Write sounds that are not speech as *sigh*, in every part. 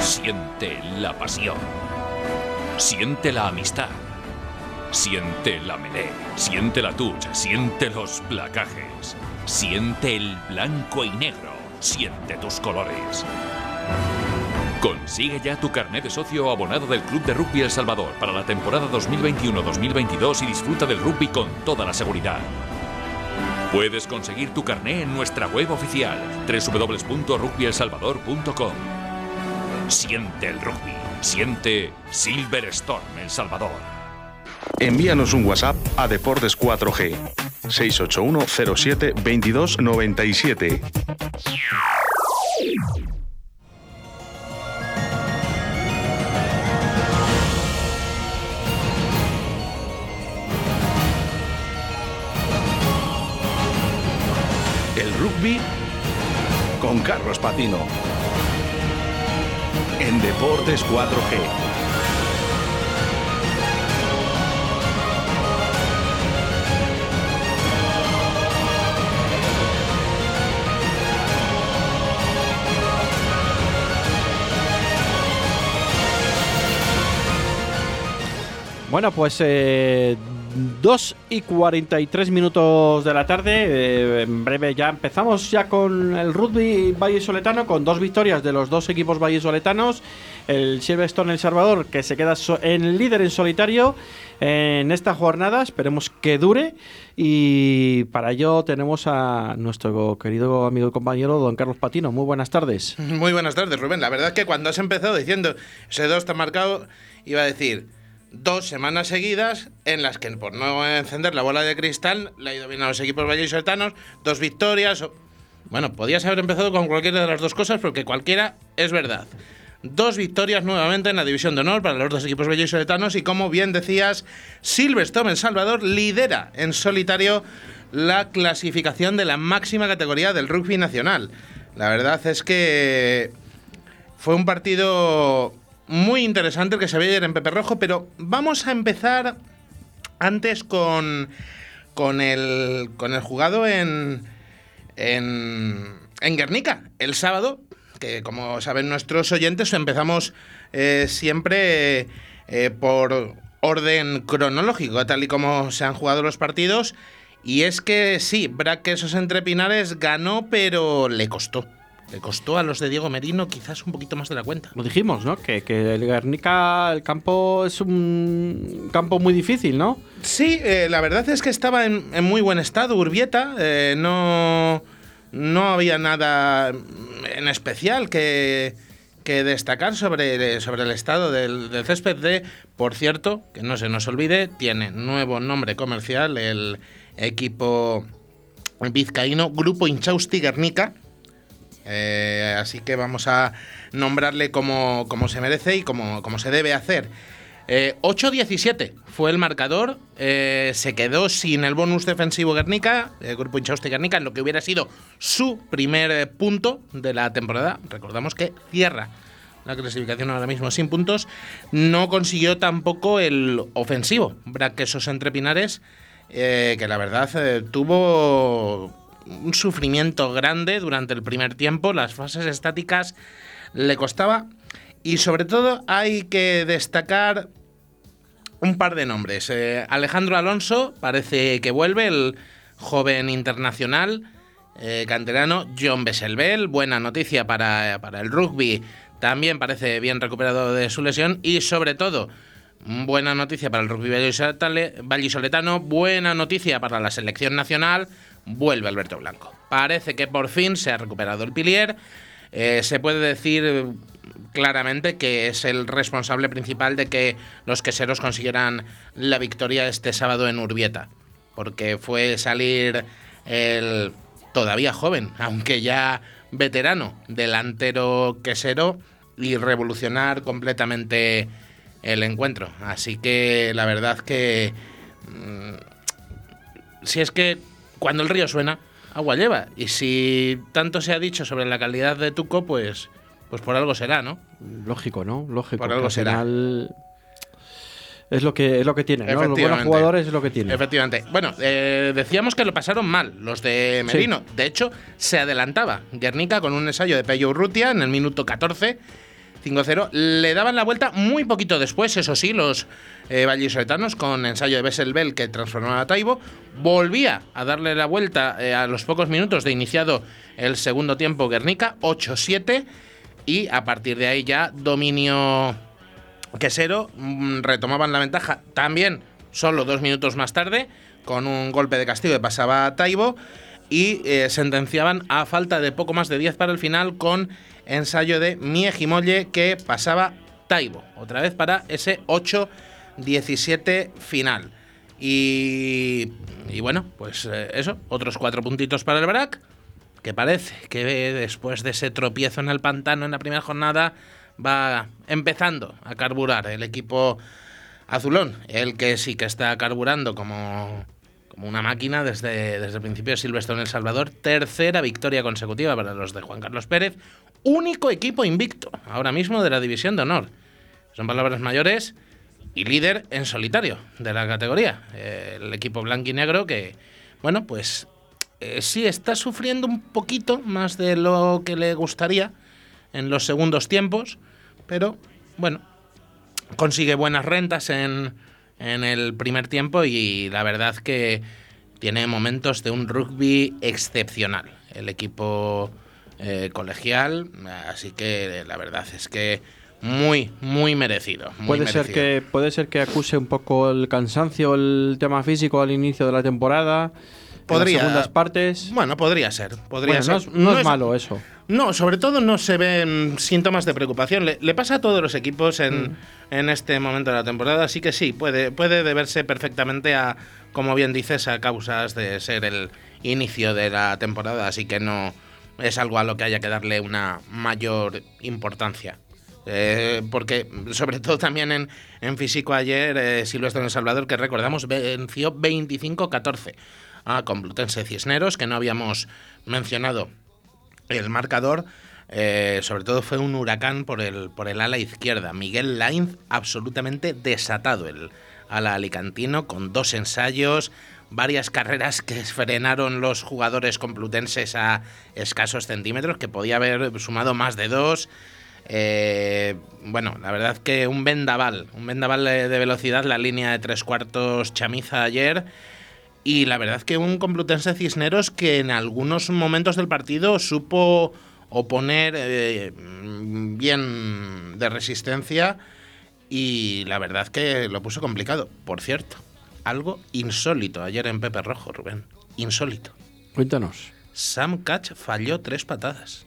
Siente la pasión. Siente la amistad. Siente la melé. Siente la touch. Siente los placajes. Siente el blanco y negro. Siente tus colores. Consigue ya tu carnet de socio abonado del Club de Rugby El Salvador para la temporada 2021-2022 y disfruta del rugby con toda la seguridad. Puedes conseguir tu carné en nuestra web oficial www.rugbyelsalvador.com. Siente el rugby, siente Silver Storm El Salvador. Envíanos un WhatsApp a Deportes 4G 681 07 22 97. El rugby con Carlos Patino. En Deportes 4G. Bueno, pues eh, 2 y 43 minutos de la tarde. eh, en breve ya empezamos ya con el rugby vallisoletano, con dos victorias de los dos equipos vallisoletanos. El Silverstone El Salvador, que se queda en líder en solitario en esta jornada. Esperemos que dure. Y para ello tenemos a nuestro querido amigo y compañero, don Carlos Patino. Muy buenas tardes. Muy buenas tardes, Rubén. La verdad es que cuando has empezado diciendo ese 2 está marcado, iba a decir dos semanas seguidas en las que por no encender la bola de cristal le ha ido bien a los equipos vallisoletanos, dos victorias. Bueno, podías haber empezado con cualquiera de las dos cosas porque cualquiera es verdad. Dos victorias nuevamente en la división de honor para los dos equipos vallisoletanos y como bien decías, Silverstone El Salvador lidera en solitario la clasificación de la máxima categoría del rugby nacional. La verdad es que fue un partido muy interesante el que se ve ayer en Pepe Rojo, pero vamos a empezar antes con, con, el, con el jugado en, en, en Guernica el sábado, que como saben nuestros oyentes empezamos eh, siempre eh, por orden cronológico, tal y como se han jugado los partidos. Y es que sí, Braquesos entre Pinares ganó, pero le costó. Le costó a los de Diego Merino quizás un poquito más de la cuenta. Lo dijimos, ¿no? Que, que el Guernica, el campo es un campo muy difícil, ¿no? Sí, eh, la verdad es que estaba en, en muy buen estado Urbieta. eh, no, no había nada en especial que, que destacar sobre, sobre el estado del, del césped de, por cierto, que no se nos olvide, tiene nuevo nombre comercial el equipo vizcaíno Grupo Inchausti Guernica. Eh, así que vamos a nombrarle como, se merece y como, se debe hacer. Eh, 8-17 fue el marcador. eh, se quedó sin el bonus defensivo Guernica, el grupo Inchausti Guernica, en lo que hubiera sido su primer eh, punto de la temporada. Recordamos que cierra la clasificación ahora mismo sin puntos. No consiguió tampoco el ofensivo. Braquesos entre Pinares, que la verdad tuvo un sufrimiento grande durante el primer tiempo. Las fases estáticas le costaba. Y sobre todo hay que destacar un par de nombres. Eh, Alejandro Alonso parece que vuelve, el joven internacional eh, canterano. John Besselbel, buena noticia para, para el rugby. También parece bien recuperado de su lesión. Y sobre todo, buena noticia para el rugby vallisoletano. Buena noticia para la selección nacional. Vuelve Alberto Blanco. Parece que por fin se ha recuperado el pilier. Eh, se puede decir eh, claramente que es el responsable principal de que los queseros consiguieran la victoria este sábado en Urbieta. Porque fue salir el todavía joven, aunque ya veterano, delantero quesero y revolucionar completamente el encuentro. Así que la verdad que mm, si es que cuando el río suena, agua lleva. Y si tanto se ha dicho sobre la calidad de Tuco, pues, pues por algo será, ¿no? Lógico, ¿no? Lógico. Por algo al será. Es lo que, es lo que tiene, ¿no? Los buenos jugadores es lo que tiene. Efectivamente. Bueno, eh, decíamos que lo pasaron mal los de Merino. De hecho, se adelantaba Guernica con un ensayo de Pello Urrutia en el minuto 14. 5-0. Le daban la vuelta muy poquito después, eso sí, los eh, con ensayo de Besselbel que transformaba a Taibo. Volvía a darle la vuelta eh, a los pocos minutos de iniciado el segundo tiempo Guernica, 8-7. Y a partir de ahí ya dominio quesero. mm, Retomaban la ventaja también solo dos minutos más tarde con un golpe de castigo que pasaba a Taibo y eh, sentenciaban a falta de poco más de 10 para el final con ensayo de Miejimolle que pasaba Taibo. Otra vez para ese 8-17 final. Y, y bueno, pues eh, eso, otros cuatro puntitos para el Brac, que parece que después de ese tropiezo en el pantano en la primera jornada va empezando a carburar el equipo azulón, el que sí que está carburando como, como una máquina desde, desde el principio de Silvestre en El Salvador. Tercera victoria consecutiva para los de Juan Carlos Pérez. Único equipo invicto ahora mismo de la División de Honor. Son palabras mayores y líder en solitario de la categoría. El equipo blanco y negro que, bueno, pues eh, sí está sufriendo un poquito más de lo que le gustaría en los segundos tiempos, pero bueno, consigue buenas rentas en, en el primer tiempo y la verdad que tiene momentos de un rugby excepcional. El equipo eh, colegial, así que la verdad es que muy, muy merecido. muy Puede ser, que, puede ser que acuse un poco el cansancio, el tema físico al inicio de la temporada. Podría. En las segundas partes. Bueno, podría ser. Podría Bueno, ser. no es, no es malo eso. No, sobre todo no se ven síntomas de preocupación. Le, le pasa a todos los equipos en, en este momento de la temporada, así que sí, puede, puede deberse perfectamente a, como bien dices, a causas de ser el inicio de la temporada, así que no es algo a lo que haya que darle una mayor importancia. Eh, porque, sobre todo también en, en físico ayer, eh, Silvestre en El Salvador, que recordamos, venció 25-14 a Complutense Cisneros, que no habíamos mencionado el marcador. eh, sobre todo fue un huracán por el, por el ala izquierda. Miguel Lainz absolutamente desatado el ala alicantino con dos ensayos, varias carreras que frenaron los jugadores complutenses a escasos centímetros, que podía haber sumado más de dos. Eh, bueno, la verdad que un vendaval, un vendaval de de velocidad, la línea de tres cuartos chamiza ayer. Y la verdad que un Complutense Cisneros que en algunos momentos del partido supo oponer eh, bien de resistencia y la verdad que lo puso complicado. Por cierto, algo insólito ayer en Pepe Rojo, Rubén. Insólito. Cuéntanos. Sam Catch falló tres patadas.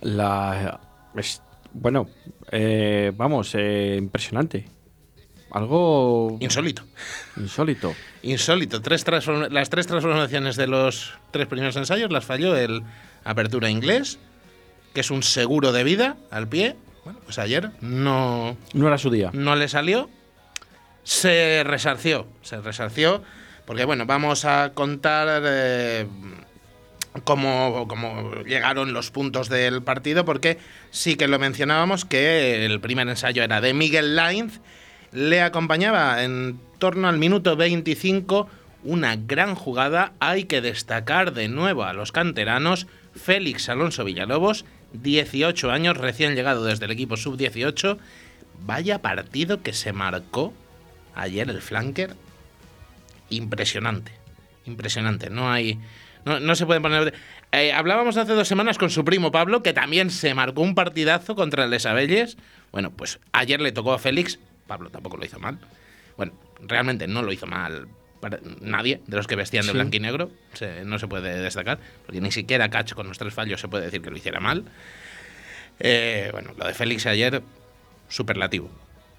La. es- bueno, eh, vamos, eh, impresionante. Algo Insólito. insólito. Insólito. Tres las tres transformaciones de los tres primeros ensayos las falló el Apertura Inglés, que es un seguro de vida al pie. Bueno, pues ayer no, No era su día. no le salió. Se resarció, se resarció. Porque bueno, vamos a contar eh, cómo, cómo llegaron los puntos del partido, porque sí que lo mencionábamos que el primer ensayo era de Miguel Lainz. Le acompañaba en torno al minuto 25 una gran jugada. Hay que destacar de nuevo a los canteranos. Félix Alonso Villalobos, 18 años, recién llegado desde el equipo sub-18. Vaya partido que se marcó ayer el flanker. Impresionante. Impresionante. No hay. No, no se puede poner. Eh, hablábamos hace dos semanas con su primo Pablo, que también se marcó un partidazo contra el de Sabelles. Bueno, pues ayer le tocó a Félix. Pablo tampoco lo hizo mal. Bueno, realmente no lo hizo mal para nadie de los que vestían de Sí. blanco y negro. Se- no se puede destacar, porque ni siquiera Cacho con los tres fallos se puede decir que lo hiciera mal. Eh, bueno, lo de Félix ayer, superlativo.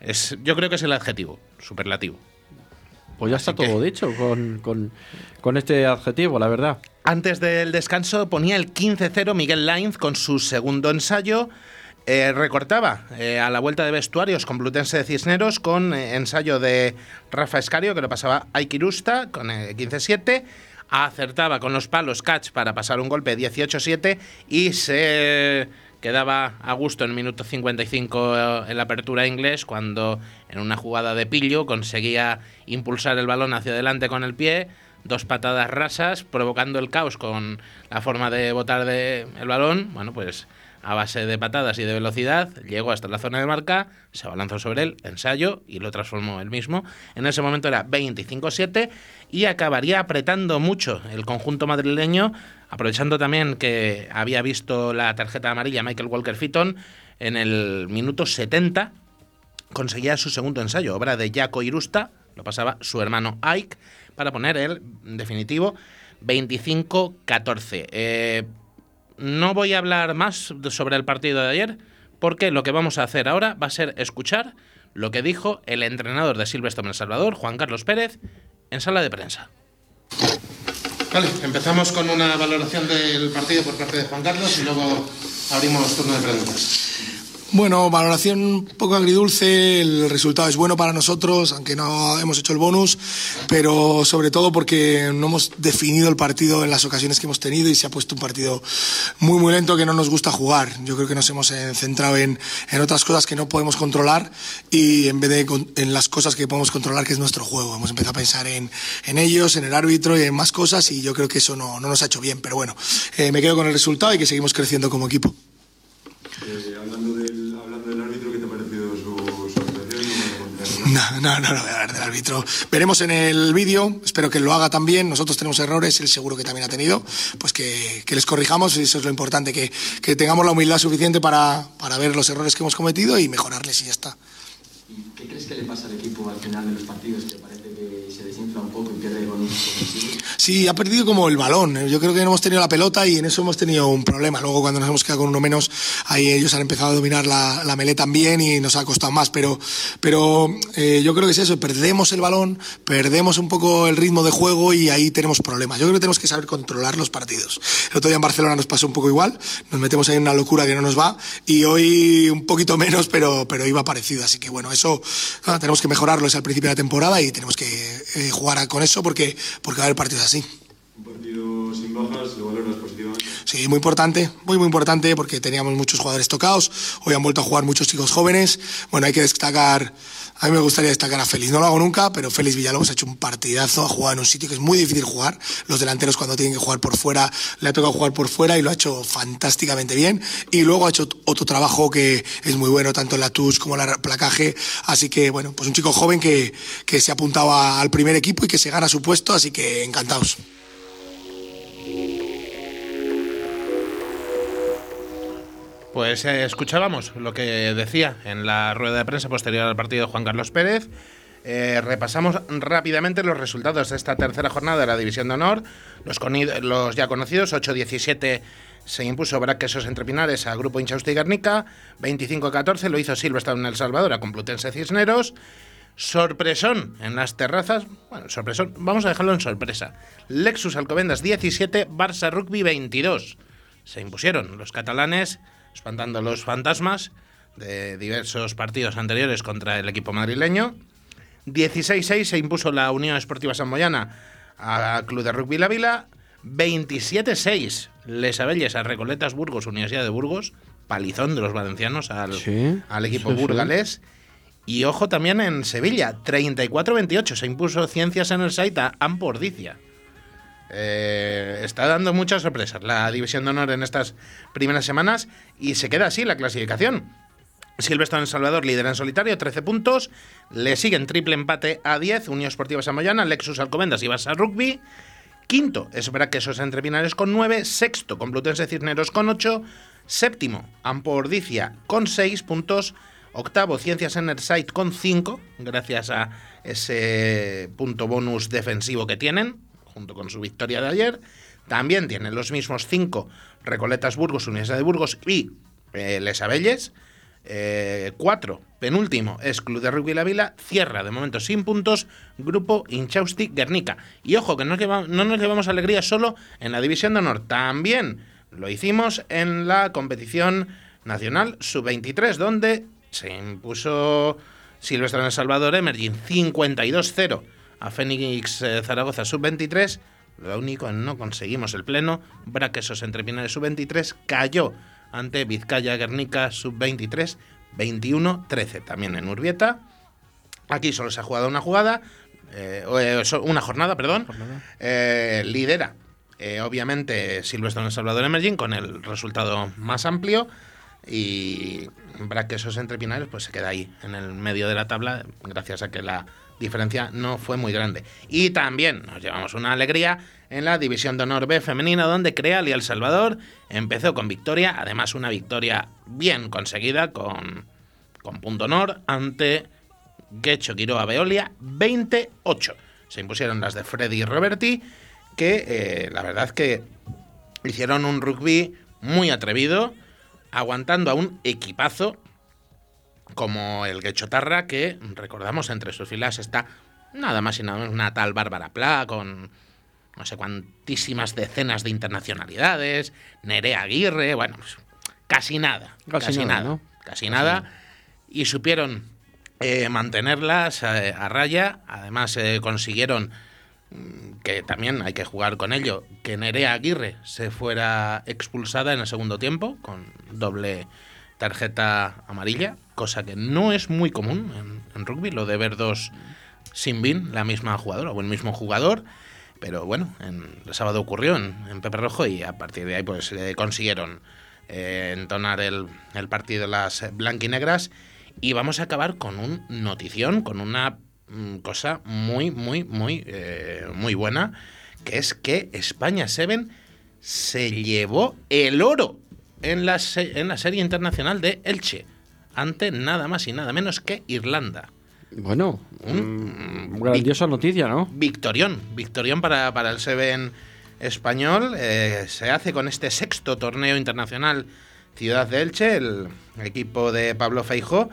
Es, yo creo que es el adjetivo, superlativo. Pues ya está Así que- todo dicho con, con- con este adjetivo, la verdad. Antes del descanso ponía el 15-0 Miguel Lainz con su segundo ensayo. Eh, recortaba eh, a la vuelta de vestuarios Complutense de Cisneros con eh, ensayo de Rafa Escario, que lo pasaba a Ikirusta con eh, 15-7. Acertaba con los palos Catch para pasar un golpe 18-7 y se quedaba a gusto en el minuto 55 en la apertura inglés cuando en una jugada de pillo conseguía impulsar el balón hacia adelante con el pie dos patadas rasas, provocando el caos con la forma de botar de el balón. Bueno, pues a base de patadas y de velocidad, llegó hasta la zona de marca, se abalanzó sobre él, ensayo, y lo transformó él mismo. En ese momento era 25-7 y acabaría apretando mucho el conjunto madrileño, aprovechando también que había visto la tarjeta amarilla Michael Walker Fitton en el minuto 70, conseguía su segundo ensayo, obra de Jaco Irusta, lo pasaba su hermano Ike, para poner el definitivo 25-14. Eh, no voy a hablar más sobre el partido de ayer, porque lo que vamos a hacer ahora va a ser escuchar lo que dijo el entrenador de Silvestre en Salvador, Juan Carlos Pérez, en sala de prensa. Vale, empezamos con una valoración del partido por parte de Juan Carlos y luego abrimos turno de preguntas. Bueno, valoración un poco agridulce, el resultado es bueno para nosotros, aunque no hemos hecho el bonus, pero sobre todo porque no hemos definido el partido en las ocasiones que hemos tenido y se ha puesto un partido muy, muy lento que no nos gusta jugar. Yo creo que nos hemos eh, centrado en, en otras cosas que no podemos controlar y en vez de en las cosas que podemos controlar, que es nuestro juego. Hemos empezado a pensar en, en ellos, en el árbitro y en más cosas y yo creo que eso no, no nos ha hecho bien, pero bueno, eh, me quedo con el resultado y que seguimos creciendo como equipo. Eh, hablando, del, árbitro, ¿qué te ha parecido su, actuación? No, no, no, no a hablar del árbitro. Veremos en el vídeo, espero que lo haga también. Nosotros tenemos errores, él seguro que también ha tenido. Pues que, que les corrijamos, eso es lo importante, que, que tengamos la humildad suficiente para, para ver los errores que hemos cometido y mejorarles y ya está. ¿Y qué crees que le pasa al equipo al final de los partidos? ¿Te parece que se desinfla un poco y pierde ofensivo? Sí, ha perdido como el balón. Yo creo que no hemos tenido la pelota y en eso hemos tenido un problema. Luego cuando nos hemos quedado con uno menos, ahí ellos han empezado a dominar la, la melé también y nos ha costado más. Pero, pero eh, yo creo que es eso, perdemos el balón, perdemos un poco el ritmo de juego y ahí tenemos problemas. Yo creo que tenemos que saber controlar los partidos. El otro día en Barcelona nos pasó un poco igual, nos metemos ahí en una locura que no nos va y hoy un poquito menos, pero, pero iba parecido. Así que bueno, eso tenemos que mejorarlo, es al principio de la temporada y tenemos que eh, jugar con eso porque, porque va a haber partidos así. Un partido sin bajas, ¿lo valoras positivamente? Sí, muy importante, muy muy importante porque teníamos muchos jugadores tocados, hoy han vuelto a jugar muchos chicos jóvenes, bueno, hay que destacar, a mí me gustaría destacar a Félix, no lo hago nunca, pero Félix Villalobos ha hecho un partidazo, ha jugado en un sitio que es muy difícil jugar, los delanteros cuando tienen que jugar por fuera, le ha tocado jugar por fuera y lo ha hecho fantásticamente bien, y luego ha hecho otro trabajo que es muy bueno, tanto en la touch como en el placaje, así que bueno, pues un chico joven que, que se apuntaba al primer equipo y que se gana su puesto, así que encantados. Pues eh, escuchábamos lo que decía en la rueda de prensa posterior al partido de Juan Carlos Pérez. Eh, repasamos rápidamente los resultados de esta tercera jornada de la División de Honor. Los, ya conocidos, 8-17 se impuso Braquesos entre Pinares a Grupo Inchausti y Guernica. 25-14 lo hizo Silvestre en El Salvador a Complutense Cisneros. Sorpresón en las terrazas. Bueno, sorpresón. Vamos a dejarlo en sorpresa. Lexus Alcobendas 17, Barça Rugby 22. Se impusieron los catalanes, espantando los fantasmas de diversos partidos anteriores contra el equipo madrileño. 16-6 se impuso la Unión Esportiva Samboyana al Club de Rugby La Vila. 27-6 Les Abelles a Recoletas Burgos, Universidad de Burgos. Palizón de los valencianos al, Sí, al equipo sí, sí. burgalés. Y ojo también en Sevilla, 34-28 se impuso Ciencias en el Site a Ampordicia. Eh, está dando muchas sorpresas la División de Honor en estas primeras semanas y se queda así la clasificación. Silvestre en Salvador lidera en solitario, 13 puntos. Le siguen triple empate a 10, Unión Esportiva Samoyana, Lexus Alcobendas y Barça Rugby. Quinto es Braquesos entre Pinares con 9. Sexto, Complutense Cisneros con 8. Séptimo, Ampordicia con 6 puntos. Octavo, Ciencias Enersight con 5, gracias a ese punto bonus defensivo que tienen, junto con su victoria de ayer. También tienen los mismos 5 Recoletas Burgos, Universidad de Burgos y eh, Les Abelles. 4, penúltimo, es Club de Rugby La Vila. Cierra de momento sin puntos, Grupo Inchausti Guernica. Y ojo, que no, no nos llevamos alegría solo en la División de Honor, también lo hicimos en la competición nacional sub-23, donde se impuso Silvestre en El Salvador Emerging 52-0 a Fénix Zaragoza sub-23. Lo único no conseguimos el pleno, Braquesos entre Pinares sub-23 cayó ante Vizcaya Guernica sub-23 21-13. También en Urbieta. Aquí solo se ha jugado una jugada, eh, eh, una jornada, perdón. Eh, lidera, eh, obviamente, Silvestre en El Salvador Emerging con el resultado más amplio. y Braquesos entre Pinares pues se queda ahí, en el medio de la tabla, gracias a que la diferencia no fue muy grande. Y también nos llevamos una alegría en la División de Honor B femenina, donde Creal y El Salvador empezó con victoria, además una victoria bien conseguida con, con punto honor ante Guecho Quiroa Veolia 28. Se impusieron las de Freddy y Roberti, que eh, la verdad que hicieron un rugby muy atrevido, aguantando a un equipazo como el Guechotarra, que recordamos entre sus filas está nada más y nada menos una tal Bárbara Pla con no sé cuantísimas decenas de internacionalidades, Nerea Aguirre, bueno, pues, casi nada, Casi casi, nada, nada, ¿no? casi nada, y supieron eh, mantenerlas eh, a raya, además eh, consiguieron mm, que también hay que jugar con ello, que Nerea Aguirre se fuera expulsada en el segundo tiempo con doble tarjeta amarilla, cosa que no es muy común en, en rugby, lo de ver dos sin bin, la misma jugadora o el mismo jugador. Pero bueno, en, el sábado ocurrió en, en Pepe Rojo y a partir de ahí pues eh, consiguieron eh, entonar el, el partido las blanquinegras y vamos a acabar con un notición, con una mm, cosa muy, muy, muy, eh, muy buena, que es que España 7 se llevó el oro en la, en la serie internacional de Elche, ante nada más y nada menos que Irlanda. Bueno, Un mm, grandiosa noticia, ¿no? Victorión, victorión para, para el Seven español. eh, se hace con este sexto torneo internacional Ciudad de Elche. El equipo de Pablo Feijó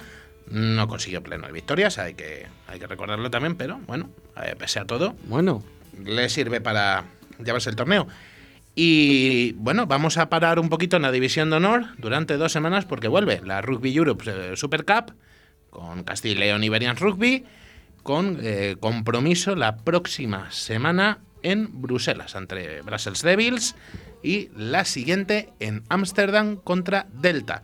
no consiguió pleno de victorias, hay que, hay que recordarlo también, pero bueno, eh, pese a todo, Bueno, le sirve para llevarse el torneo. Y bueno, vamos a parar un poquito en la división de honor durante dos semanas porque vuelve la Rugby Europe eh, Super Cup con Castilla y León Iberian Rugby con eh, compromiso la próxima semana en Bruselas entre Brussels Devils y la siguiente en Ámsterdam contra Delta.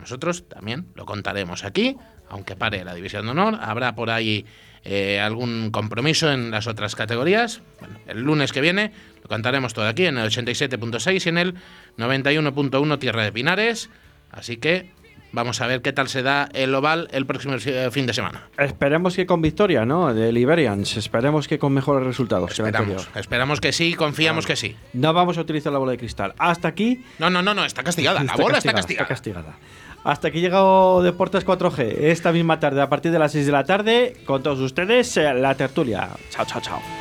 Nosotros también lo contaremos aquí, aunque pare la división de honor. Habrá por ahí eh, algún compromiso en las otras categorías. Bueno, el lunes que viene lo contaremos todo aquí en el 87.6 y en el 91.1 Tierra de Pinares. Así que vamos a ver qué tal se da el oval el próximo eh, fin de semana. esperemos que con victoria, ¿no? De Liberians. Esperemos que con mejores resultados que Esperamos, anterior. esperamos que sí, confiamos que sí. No vamos a utilizar la bola de cristal. Hasta aquí. No, no, no, no, está castigada. *laughs* La bola está castigada. Está castigada. Hasta aquí llegado Deportes 4G. Esta misma tarde, a partir de las 6 de la tarde, con todos ustedes, eh, la tertulia. Chao, chao, chao.